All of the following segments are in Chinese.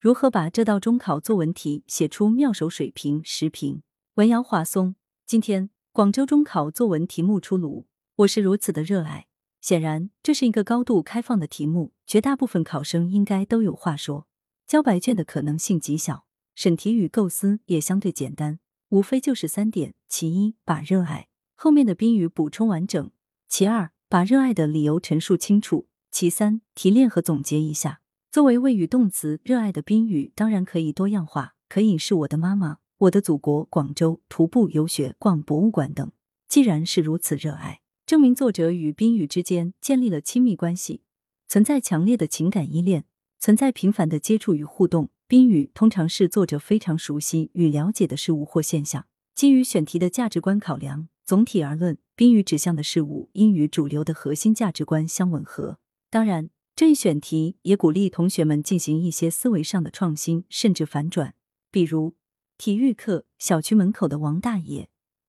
如何把这道中考作文题写出妙手水平？时评文瑶华松。今天广州中考作文题目出炉，我是如此的热爱。显然，这是一个高度开放的题目，绝大部分考生应该都有话说。交白卷的可能性极小，审题与构思也相对简单，无非就是三点：其一，把热爱后面的宾语补充完整；其二，把热爱的理由陈述清楚；其三，提炼和总结一下。作为谓语动词，热爱的宾语当然可以多样化，可以是我的妈妈、我的祖国、广州、徒步游学、逛博物馆等。既然是如此热爱，证明作者与宾语之间建立了亲密关系，存在强烈的情感依恋，存在频繁的接触与互动。宾语通常是作者非常熟悉与了解的事物或现象。基于选题的价值观考量，总体而论，宾语指向的事物应与主流的核心价值观相吻合。当然。这一选题也鼓励同学们进行一些思维上的创新，甚至反转。比如，体育课，小区门口的王大爷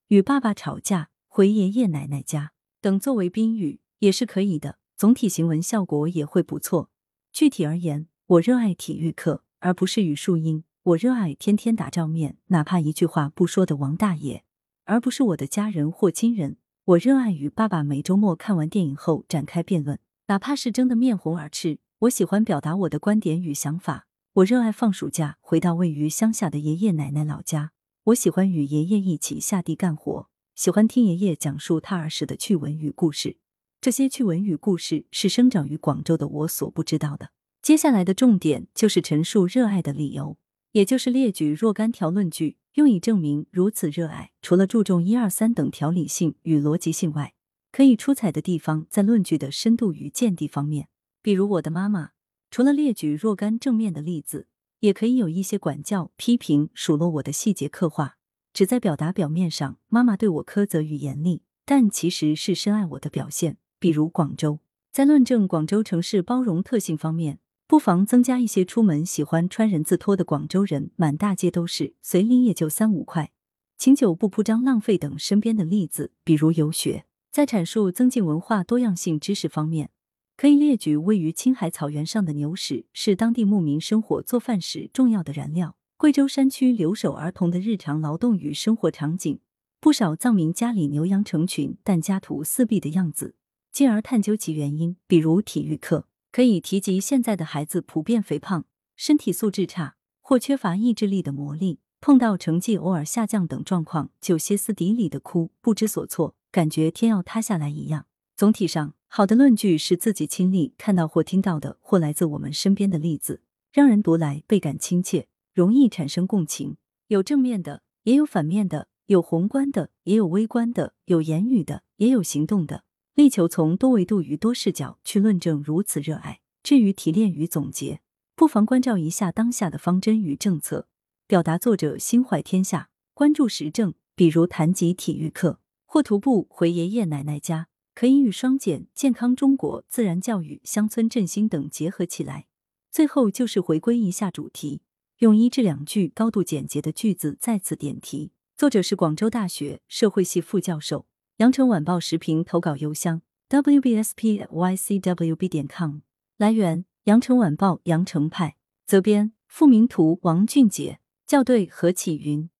与爸爸吵架，回爷爷奶奶家等，作为宾语也是可以的。总体行文效果也会不错。具体而言，我热爱体育课，而不是语数英；我热爱天天打照面，哪怕一句话不说的王大爷，而不是我的家人或亲人；我热爱与爸爸每周末看完电影后展开辩论。哪怕是争得面红耳赤，我喜欢表达我的观点与想法。我热爱放暑假回到位于乡下的爷爷奶奶老家。我喜欢与爷爷一起下地干活，喜欢听爷爷讲述他儿时的趣闻与故事。这些趣闻与故事是生长于广州的我所不知道的。接下来的重点就是陈述热爱的理由，也就是列举若干条论据，用以证明如此热爱。除了注重一二三等条理性与逻辑性外，可以出彩的地方在论据的深度与见地方面，比如我的妈妈，除了列举若干正面的例子，也可以有一些管教、批评、数落我的细节刻画，只在表达表面上妈妈对我苛责与严厉，但其实是深爱我的表现。比如广州，在论证广州城市包容特性方面，不妨增加一些出门喜欢穿人字拖的广州人满大街都是，随礼也就三五块，请酒不铺张浪费等身边的例子，比如游学。在阐述增进文化多样性知识方面，可以列举位于青海草原上的牛屎是当地牧民生火做饭时重要的燃料；贵州山区留守儿童的日常劳动与生活场景；不少藏民家里牛羊成群但家徒四壁的样子，进而探究其原因。比如体育课，可以提及现在的孩子普遍肥胖、身体素质差或缺乏意志力的磨砺，碰到成绩偶尔下降等状况就歇斯底里的哭，不知所措。感觉天要塌下来一样。总体上，好的论据是自己亲历看到或听到的，或来自我们身边的例子，让人读来倍感亲切，容易产生共情。有正面的，也有反面的；有宏观的，也有微观的；有言语的，也有行动的。力求从多维度与多视角去论证如此热爱。至于提炼与总结，不妨关照一下当下的方针与政策，表达作者心怀天下，关注时政。比如谈及体育课。或徒步回爷爷奶奶家，可以与双减、健康中国、自然教育、乡村振兴等结合起来。最后就是回归一下主题，用一至两句高度简洁的句子再次点题。作者是广州大学社会系副教授。羊城晚报时评投稿邮箱：wbspycwb 点 com。来源：羊城晚报羊城派。责编：付明图，王俊杰。校对：何启云。